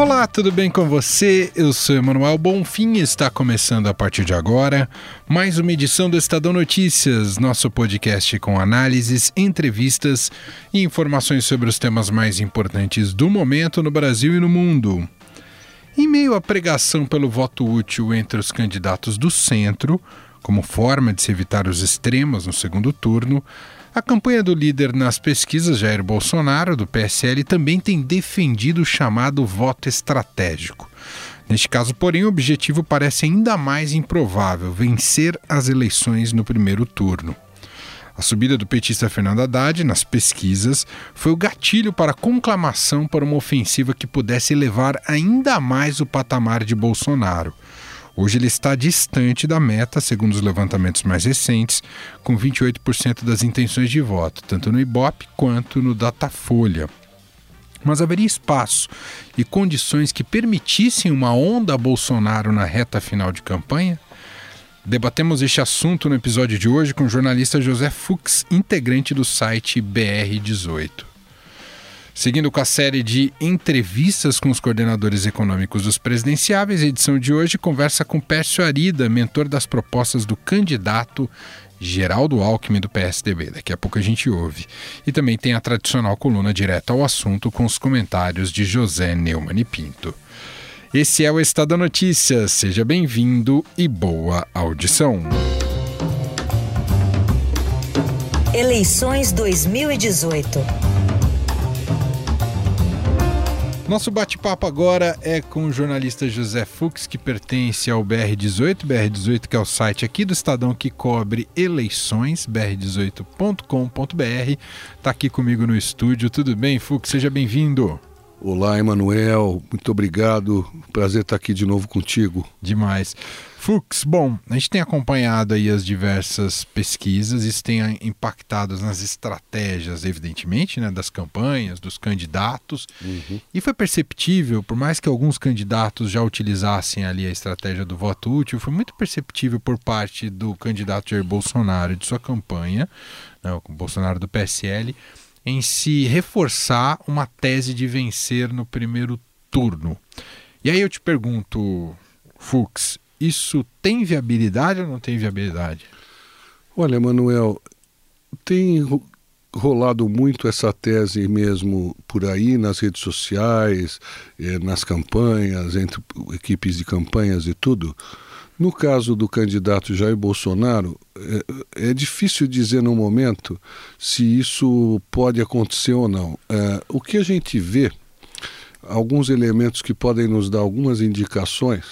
Olá, tudo bem com você? Eu sou Emanuel Bonfim e está começando a partir de agora mais uma edição do Estadão Notícias, nosso podcast com análises, entrevistas e informações sobre os temas mais importantes do momento no Brasil e no mundo. Em meio à pregação pelo voto útil entre os candidatos do centro, como forma de se evitar os extremos no segundo turno, a campanha do líder nas pesquisas, Jair Bolsonaro, do PSL, também tem defendido o chamado voto estratégico. Neste caso, porém, o objetivo parece ainda mais improvável: vencer as eleições no primeiro turno. A subida do petista Fernando Haddad nas pesquisas foi o gatilho para a conclamação para uma ofensiva que pudesse elevar ainda mais o patamar de Bolsonaro. Hoje ele está distante da meta, segundo os levantamentos mais recentes, com 28% das intenções de voto, tanto no Ibope quanto no Datafolha. Mas haveria espaço e condições que permitissem uma onda Bolsonaro na reta final de campanha? Debatemos este assunto no episódio de hoje com o jornalista José Fux, integrante do site BR18. Seguindo com a série de entrevistas com os coordenadores econômicos dos presidenciáveis, a edição de hoje conversa com Pércio Arida, mentor das propostas do candidato Geraldo Alckmin do PSDB. Daqui a pouco a gente ouve. E também tem a tradicional coluna direta ao assunto com os comentários de José Neumann e Pinto. Esse é o Estado da Notícia. Seja bem-vindo e boa audição. Eleições 2018. Nosso bate-papo agora é com o jornalista José Fux, que pertence ao BR18, BR18 que é o site aqui do Estadão que cobre eleições, br18.com.br. Está aqui comigo no estúdio. Tudo bem, Fux? Seja bem-vindo. Olá, Emanuel. Muito obrigado. Prazer estar aqui de novo contigo. Demais. Fux, bom, a gente tem acompanhado aí as diversas pesquisas, isso tem impactado nas estratégias, evidentemente, né, das campanhas, dos candidatos. Uhum. E foi perceptível, por mais que alguns candidatos já utilizassem ali a estratégia do voto útil, foi muito perceptível por parte do candidato Jair Bolsonaro e de sua campanha, né, o Bolsonaro do PSL, em se reforçar uma tese de vencer no primeiro turno. E aí eu te pergunto, Fux, isso tem viabilidade ou não tem viabilidade? Olha, Manuel, tem rolado muito essa tese mesmo por aí nas redes sociais, eh, nas campanhas, entre equipes de campanhas e tudo. No caso do candidato Jair Bolsonaro, é, é difícil dizer no momento se isso pode acontecer ou não. É, o que a gente vê, alguns elementos que podem nos dar algumas indicações,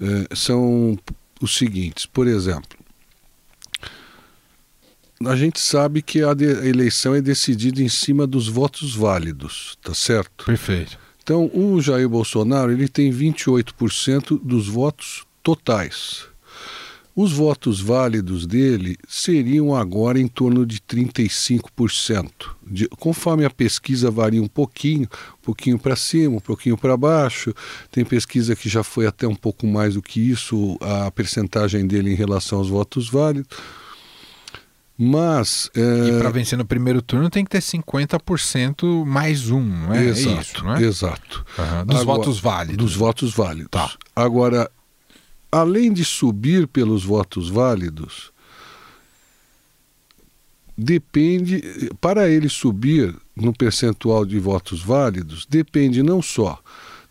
é, são os seguintes. Por exemplo, a gente sabe que a, a, eleição é decidida em cima dos votos válidos, tá certo? Perfeito. Então, o Jair Bolsonaro ele tem 28% dos votos totais. Os votos válidos dele seriam agora em torno de 35%. De, conforme a pesquisa varia um pouquinho, um pouquinho para cima, um pouquinho para baixo. Tem pesquisa que já foi até um pouco mais do que isso, a percentagem dele em relação aos votos válidos. Mas. É... E para vencer no primeiro turno tem que ter 50% mais um, não é? Exato, é isso, não é? Exato. Uhum. Dos agora, votos válidos. Dos votos válidos. Tá. Agora, além de subir pelos votos válidos, depende, para ele subir no percentual de votos válidos, depende não só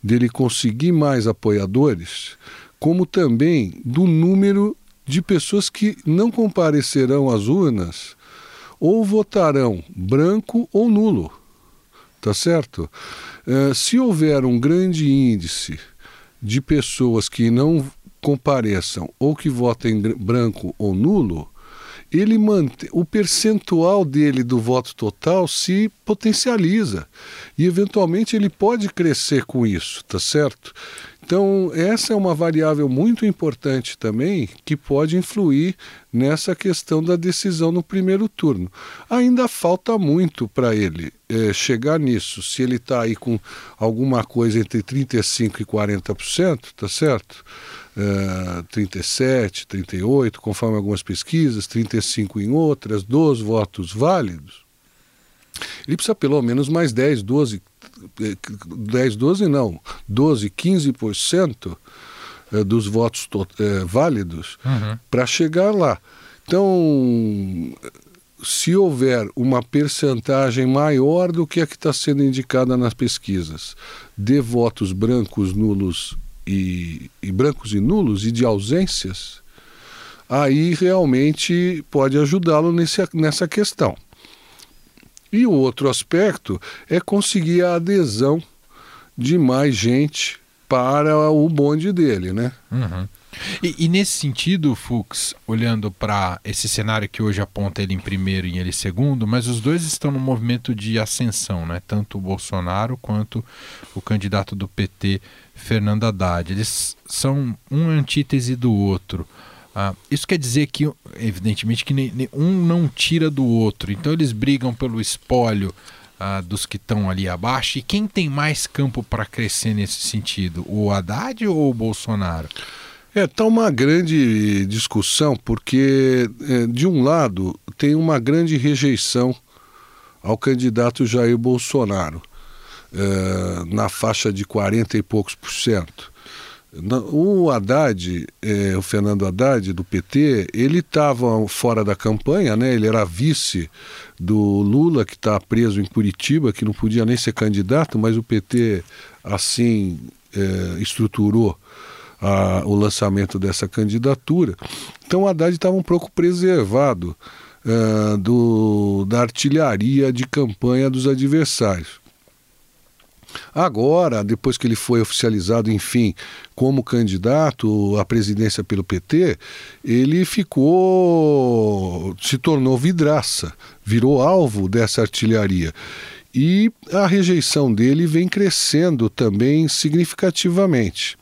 dele conseguir mais apoiadores, como também do número de pessoas que não comparecerão às urnas ou votarão branco ou nulo. Tá certo? Uh, se houver um grande índice de pessoas que não compareçam ou que votem branco ou nulo, ele mantém, o percentual dele do voto total se potencializa e eventualmente ele pode crescer com isso, tá certo? Então, essa é uma variável muito importante também que pode influir nessa questão da decisão no primeiro turno. Ainda falta muito para ele é, chegar nisso. Se ele está aí com alguma coisa entre 35% e 40%, tá certo? É, 37, 38, conforme algumas pesquisas, 35 em outras, 12 votos válidos. Ele precisa pelo menos mais 10, 12, 10, 12 não, 12, 15% eh, dos votos é, válidos uhum. para chegar lá. Então, se houver uma percentagem maior do que a que está sendo indicada nas pesquisas de votos brancos, nulos e, e brancos e nulos e de ausências, aí realmente pode ajudá-lo nessa questão. E o outro aspecto é conseguir a adesão de mais gente para o bonde dele, né? Uhum. E, e, nesse sentido, Fux, olhando para esse cenário que hoje aponta ele em primeiro e ele segundo, mas os dois estão no movimento de ascensão, né? Tanto o Bolsonaro quanto o candidato do PT, Fernando Haddad. Eles são um antítese do outro. Ah, isso quer dizer que, evidentemente, que nem, nem, um não tira do outro. Então eles brigam pelo espólio ah, dos que estão ali abaixo. E quem tem mais campo para crescer nesse sentido? O Haddad ou o Bolsonaro? É, está uma grande discussão, porque, é, de um lado, tem uma grande rejeição ao candidato Jair Bolsonaro, é, na faixa de 40 e poucos por cento. O Haddad, é, o Fernando Haddad, do PT, ele estava fora da campanha, né? ele era vice do Lula, que está preso em Curitiba, que não podia nem ser candidato, mas o PT assim estruturou a, o lançamento dessa candidatura. Então Haddad estava um pouco preservado é, do, da artilharia de campanha dos adversários. Agora, depois que ele foi oficializado, enfim, como candidato à presidência pelo PT, ele ficou. se tornou vidraça, virou alvo dessa artilharia. E a rejeição dele vem crescendo também significativamente.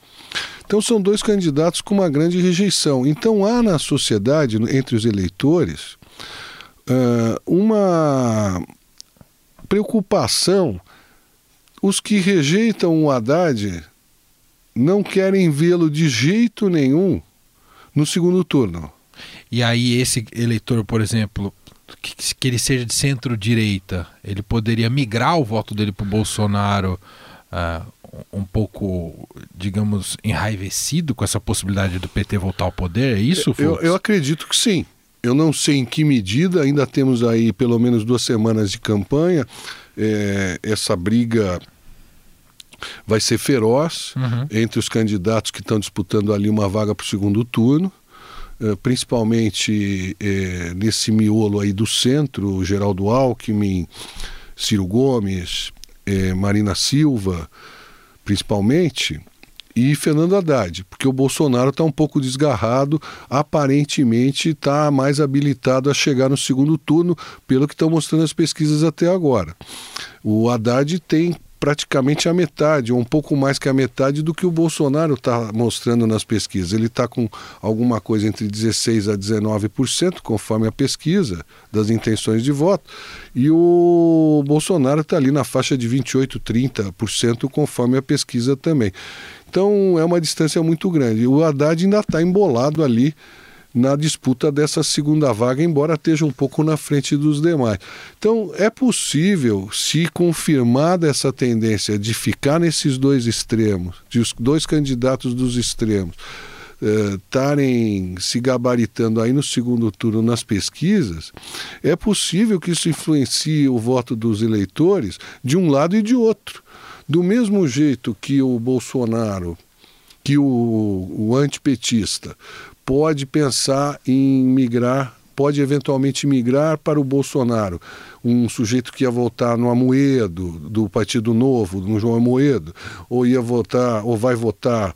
Então, são dois candidatos com uma grande rejeição. Então, há na sociedade, entre os eleitores, uma preocupação os que rejeitam o Haddad não querem vê-lo de jeito nenhum no segundo turno. E aí esse eleitor, por exemplo, que, que ele seja de centro-direita, ele poderia migrar o voto dele para o Bolsonaro uh, um pouco, digamos, enraivecido com essa possibilidade do PT voltar ao poder? É isso, Fux? Eu, eu acredito que sim. Eu não sei em que medida, ainda temos aí pelo menos duas semanas de campanha. É, essa briga vai ser feroz uhum. entre os candidatos que estão disputando ali uma vaga para o segundo turno. Uh, principalmente uh, nesse miolo aí do centro, Geraldo Alckmin, Ciro Gomes, uh, Marina Silva, principalmente, e Fernando Haddad, porque o Bolsonaro está um pouco desgarrado, aparentemente está mais habilitado a chegar no segundo turno, pelo que estão mostrando as pesquisas até agora. O Haddad tem praticamente a metade, ou um pouco mais que a metade do que o Bolsonaro está mostrando nas pesquisas. Ele está com alguma coisa entre 16% a 19%, conforme a pesquisa das intenções de voto, e o Bolsonaro está ali na faixa de 28%, 30%, conforme a pesquisa também. Então é uma distância muito grande. O Haddad ainda está embolado ali na disputa dessa segunda vaga, embora esteja um pouco na frente dos demais. Então, é possível, se confirmada essa tendência de ficar nesses dois extremos, de os dois candidatos dos extremos, estarem eh, se gabaritando aí no segundo turno nas pesquisas, é possível que isso influencie o voto dos eleitores de um lado e de outro. Do mesmo jeito que o Bolsonaro, que o, o antipetista pode pensar em migrar, pode eventualmente migrar para o Bolsonaro. Um sujeito que ia votar no Amoedo, do Partido Novo, no João Amoedo, ou ia votar, ou vai votar,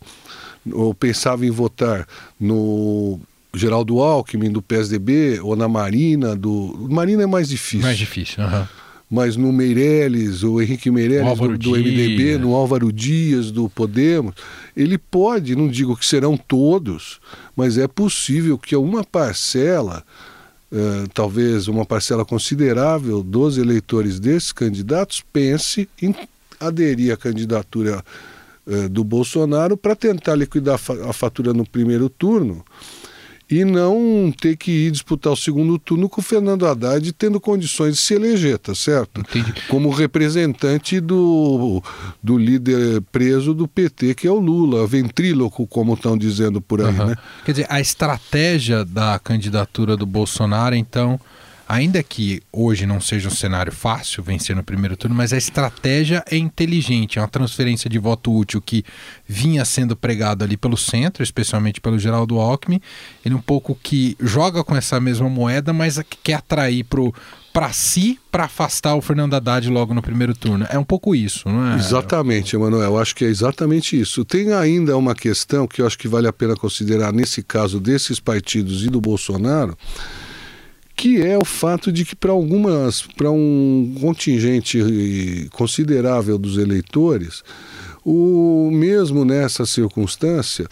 ou pensava em votar no Geraldo Alckmin, do PSDB, ou na Marina, do. Marina é mais difícil. Mais difícil, uhum. Mas no Meirelles, o Henrique Meirelles do, do, MDB, no Álvaro Dias do Podemos, ele pode, não digo que serão todos, mas é possível que uma parcela, uh, talvez uma parcela considerável dos eleitores desses candidatos, pense em aderir à candidatura uh, do Bolsonaro para tentar liquidar a fatura no primeiro turno e não ter que ir disputar o segundo turno com o Fernando Haddad tendo condições de se eleger, tá certo? Entendi. Como representante do, do líder preso do PT, que é o Lula, ventríloco, como estão dizendo por aí, uhum. né? Quer dizer, a estratégia da candidatura do Bolsonaro, então, ainda que hoje não seja um cenário fácil vencer no primeiro turno, mas a estratégia é inteligente, é uma transferência de voto útil que vinha sendo pregado ali pelo centro, especialmente pelo Geraldo Alckmin, ele um pouco que joga com essa mesma moeda, mas quer atrair para si, para afastar o Fernando Haddad logo no primeiro turno. É um pouco isso, não é? Exatamente, Emanuel. Acho que é exatamente isso. Tem ainda uma questão que eu acho que vale a pena considerar nesse caso desses partidos e do Bolsonaro, que é o fato de que para algumas, para um contingente considerável dos eleitores, o mesmo nessa circunstância,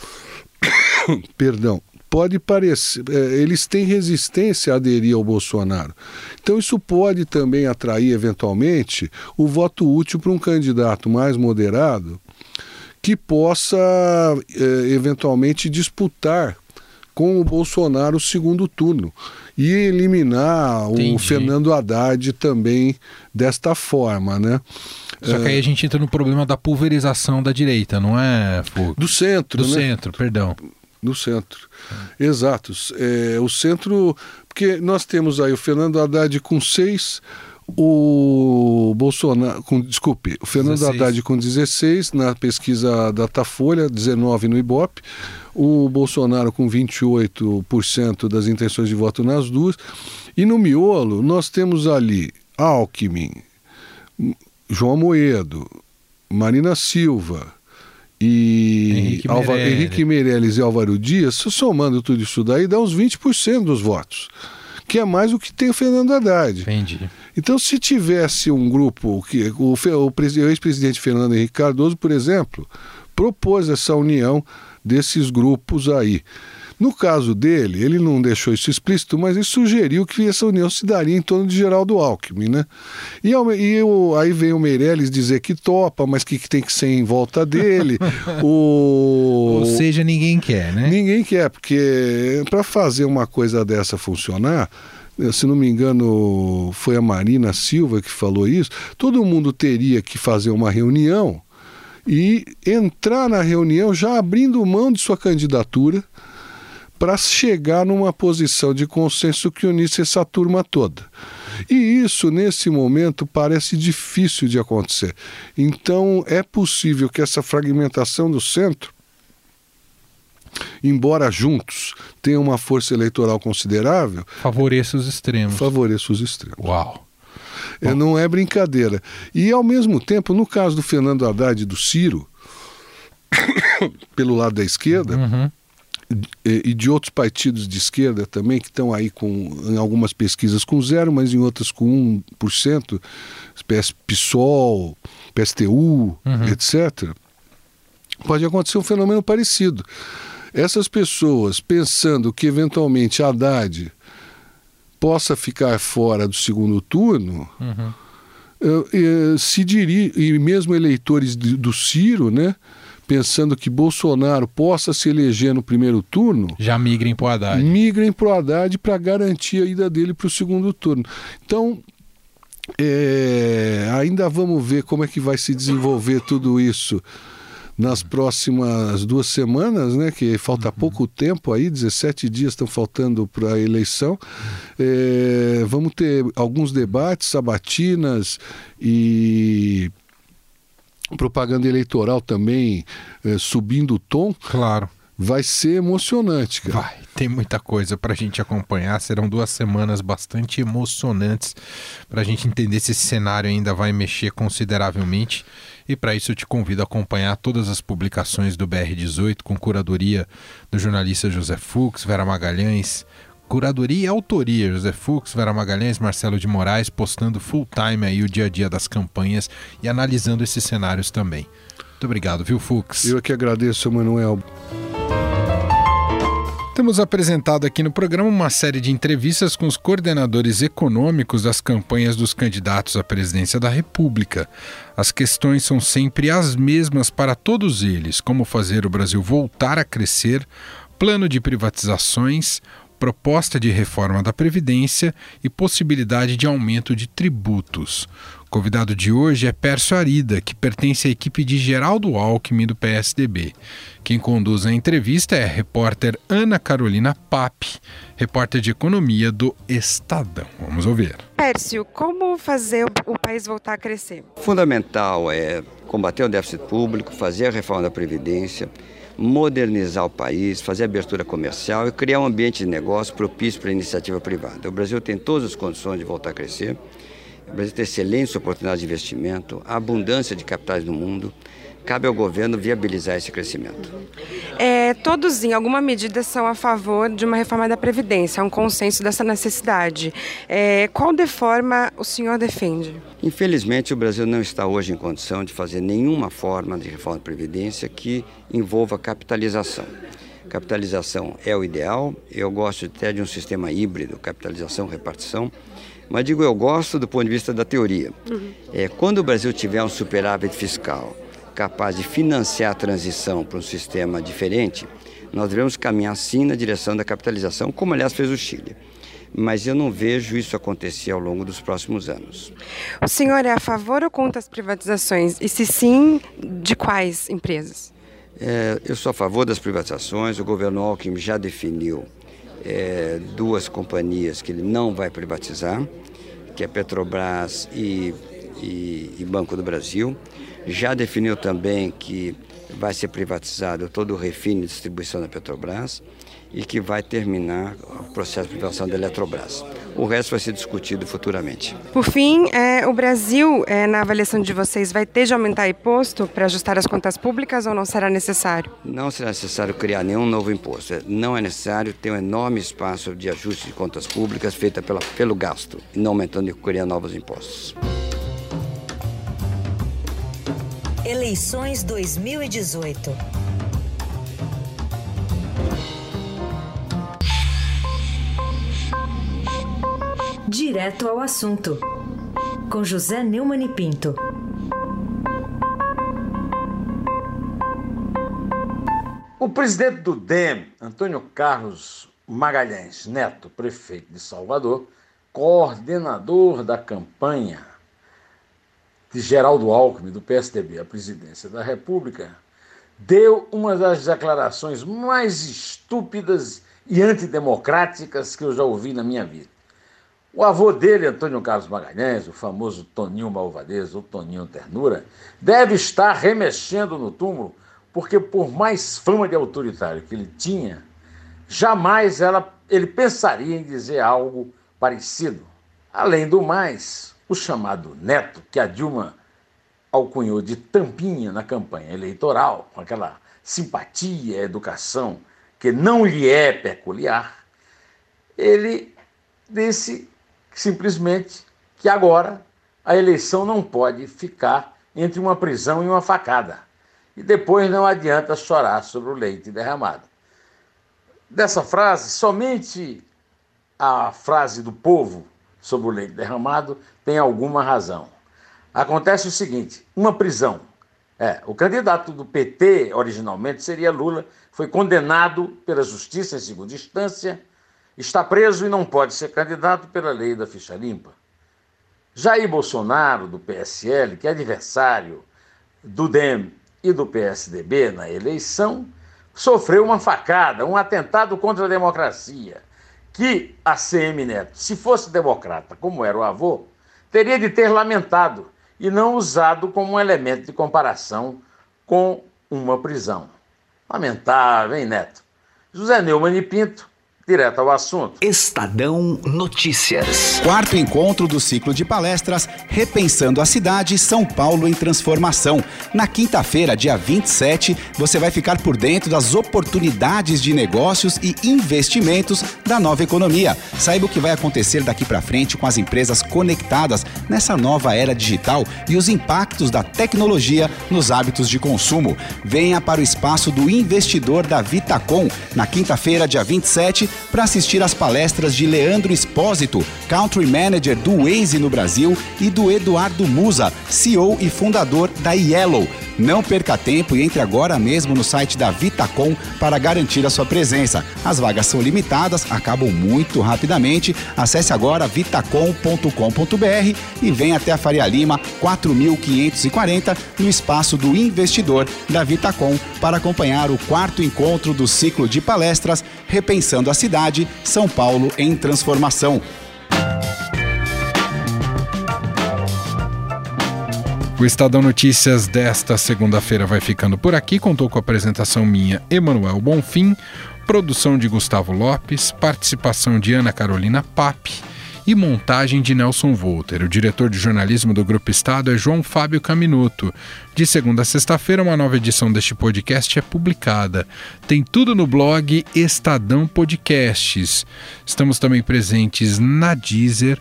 perdão, pode parecer, é, eles têm resistência a aderir ao Bolsonaro. Então isso pode também atrair eventualmente o voto útil para um candidato mais moderado que possa é, eventualmente disputar com o Bolsonaro segundo turno e eliminar Entendi. o Fernando Haddad também desta forma, né? Só que aí a gente entra no problema da pulverização da direita, não é? Do centro, Do né? centro, perdão. Do centro. Exato. É, o centro. Porque nós temos aí o Fernando Haddad com seis, o Bolsonaro, com, desculpe, o Fernando 16. Haddad com 16 na pesquisa Datafolha, 19 no Ibope, o Bolsonaro com 28% das intenções de voto nas duas. E no miolo, nós temos ali Alckmin, João Moedo, Marina Silva e Henrique, Alva, Meirelles. Henrique Meirelles e Álvaro Dias, somando tudo isso daí, dá uns 20% dos votos, que é mais do que tem o Fernando Haddad. Entendi. Então, se tivesse um grupo, que o, o, o ex-presidente Fernando Henrique Cardoso, por exemplo, propôs essa união desses grupos aí. No caso dele, ele não deixou isso explícito, mas ele sugeriu que essa união se daria em torno de Geraldo Alckmin, né? E, e o, aí vem o Meirelles dizer que topa, mas que, que tem que ser em volta dele. o... Ou seja, ninguém quer, né? Ninguém quer, porque para fazer uma coisa dessa funcionar, se não me engano, foi a Marina Silva que falou isso, todo mundo teria que fazer uma reunião e entrar na reunião já abrindo mão de sua candidatura para chegar numa posição de consenso que unisse essa turma toda. E isso, nesse momento, parece difícil de acontecer. Então, é possível que essa fragmentação do centro, embora juntos tenham uma força eleitoral considerável. Favoreça os extremos. Favoreça os extremos. Uau! É, não é brincadeira. E, ao mesmo tempo, no caso do Fernando Haddad e do Ciro, pelo lado da esquerda, uhum. e, e, de outros partidos de esquerda também, que estão aí com, em algumas pesquisas com zero, mas em outras com 1%, PS, PSOL, PSTU, uhum. etc., pode acontecer um fenômeno parecido. Essas pessoas pensando que eventualmente Haddad possa ficar fora do segundo turno, uhum. uh, se diria, e mesmo eleitores do Ciro, né? Pensando que Bolsonaro possa se eleger no primeiro turno. Já migrem para o Haddad. Migrem para o Haddad para garantir a ida dele para o segundo turno. Então, é, ainda vamos ver como é que vai se desenvolver tudo isso nas próximas duas semanas, né, que falta uhum. pouco tempo aí, 17 dias estão faltando para a eleição. É, vamos ter alguns debates, sabatinas e propaganda eleitoral também é, subindo o tom. Claro. Vai ser emocionante, cara. Vai, tem muita coisa para a gente acompanhar. Serão duas semanas bastante emocionantes para a gente entender se esse cenário ainda vai mexer consideravelmente. E para isso eu te convido a acompanhar todas as publicações do BR18 com curadoria do jornalista José Fux, Vera Magalhães, Curadoria e autoria, José Fux, Vera Magalhães, Marcelo de Moraes, postando full time aí o dia a dia das campanhas e analisando esses cenários também. Muito obrigado, viu, Fux? Eu que agradeço, Manuel. Temos apresentado aqui no programa uma série de entrevistas com os coordenadores econômicos das campanhas dos candidatos à presidência da República. As questões são sempre as mesmas para todos eles: como fazer o Brasil voltar a crescer, plano de privatizações, proposta de reforma da Previdência e possibilidade de aumento de tributos. O convidado de hoje é Pércio Arida, que pertence à equipe de Geraldo Alckmin do PSDB. Quem conduz a entrevista é a repórter Ana Carolina Pape, repórter de economia do Estadão. Vamos ouvir. Pércio, como fazer o país voltar a crescer? Fundamental é combater o déficit público, fazer a reforma da Previdência, modernizar o país, fazer abertura comercial e criar um ambiente de negócio propício para a iniciativa privada. O Brasil tem todas as condições de voltar a crescer. O Brasil tem excelentes oportunidades de investimento, abundância de capitais no mundo. Cabe ao governo viabilizar esse crescimento. É, todos, em alguma medida, são a favor de uma reforma da Previdência, há um consenso dessa necessidade. É, qual reforma o senhor defende? Infelizmente, o Brasil não está hoje em condição de fazer nenhuma forma de reforma da Previdência que envolva capitalização. Capitalização é o ideal, eu gosto até de um sistema híbrido, capitalização-repartição, mas digo eu gosto do ponto de vista da teoria. Uhum. É, quando o Brasil tiver um superávit fiscal capaz de financiar a transição para um sistema diferente, nós devemos caminhar sim na direção da capitalização, como aliás fez o Chile. Mas eu não vejo isso acontecer ao longo dos próximos anos. O senhor é a favor ou contra as privatizações? E se sim, de quais empresas? É, eu sou a favor das privatizações. O governo Alckmin já definiu é, duas companhias que ele não vai privatizar, que é Petrobras e, e, e Banco do Brasil. Já definiu também que vai ser privatizado todo o refino e distribuição da Petrobras e que vai terminar o processo de privatização da Eletrobras. O resto vai ser discutido futuramente. Por fim, é, o Brasil, é, na avaliação de vocês, vai ter de aumentar imposto para ajustar as contas públicas ou não será necessário? Não será necessário criar nenhum novo imposto. Não é necessário ter um enorme espaço de ajuste de contas públicas feita pela, pelo gasto, não aumentando e criar novos impostos. Eleições 2018. Direto ao assunto. Com José Neumann e Pinto. O presidente do DEM, Antônio Carlos Magalhães Neto, prefeito de Salvador, coordenador da campanha de Geraldo Alckmin, do PSDB, à presidência da República, deu uma das declarações mais estúpidas e antidemocráticas que eu já ouvi na minha vida. O avô dele, Antônio Carlos Magalhães, o famoso Toninho Malvadez, ou Toninho Ternura, deve estar remexendo no túmulo, porque por mais fama de autoritário que ele tinha, jamais ela, ele pensaria em dizer algo parecido. Além do mais, o chamado Neto, que a Dilma alcunhou de tampinha na campanha eleitoral, com aquela simpatia, educação que não lhe é peculiar, ele disse simplesmente que agora a eleição não pode ficar entre uma prisão e uma facada. E depois não adianta chorar sobre o leite derramado. Dessa frase, somente a frase do povo sobre o leite derramado tem alguma razão. Acontece o seguinte: uma prisão. É, o candidato do PT, originalmente, seria Lula, foi condenado pela justiça em segunda instância, está preso e não pode ser candidato pela lei da ficha limpa. Jair Bolsonaro, do PSL, que é adversário do DEM e do PSDB na eleição, sofreu uma facada, um atentado contra a democracia que a CM Neto, se fosse democrata, como era o avô, teria de ter lamentado e não usado como um elemento de comparação com uma prisão. Lamentável, hein, Neto? José Neumann e Pinto, Direto ao assunto. Estadão Notícias. Quarto encontro do ciclo de palestras Repensando a Cidade São Paulo em Transformação. Na quinta-feira, dia 27, você vai ficar por dentro das oportunidades de negócios e investimentos da nova economia. Saiba o que vai acontecer daqui para frente com as empresas conectadas nessa nova era digital e os impactos da tecnologia nos hábitos de consumo. Venha para o espaço do investidor da Vitacom na quinta-feira, dia 27 para assistir às palestras de Leandro Espósito, Country Manager do Waze no Brasil, e do Eduardo Musa, CEO e fundador da Yellow. Não perca tempo e entre agora mesmo no site da Vitacom para garantir a sua presença. As vagas são limitadas, acabam muito rapidamente. Acesse agora vitacom.com.br e venha até a Faria Lima 4540 no espaço do investidor da Vitacom para acompanhar o quarto encontro do ciclo de palestras Repensando a Cidade, São Paulo em Transformação. O Estadão Notícias desta segunda-feira vai ficando por aqui. Contou com a apresentação minha, Emanuel Bonfim, produção de Gustavo Lopes, participação de Ana Carolina Pape e montagem de Nelson Volter. O diretor de jornalismo do Grupo Estado é João Fábio Caminuto. De segunda a sexta-feira, uma nova edição deste podcast é publicada. Tem tudo no blog Estadão Podcasts. Estamos também presentes na Deezer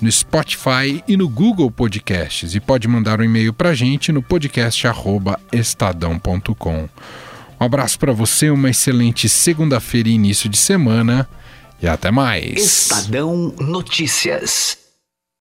no Spotify e no Google Podcasts. E pode mandar um e-mail para a gente no podcast@estadão.com. Um abraço para você, uma excelente segunda-feira e início de semana e até mais. Estadão Notícias.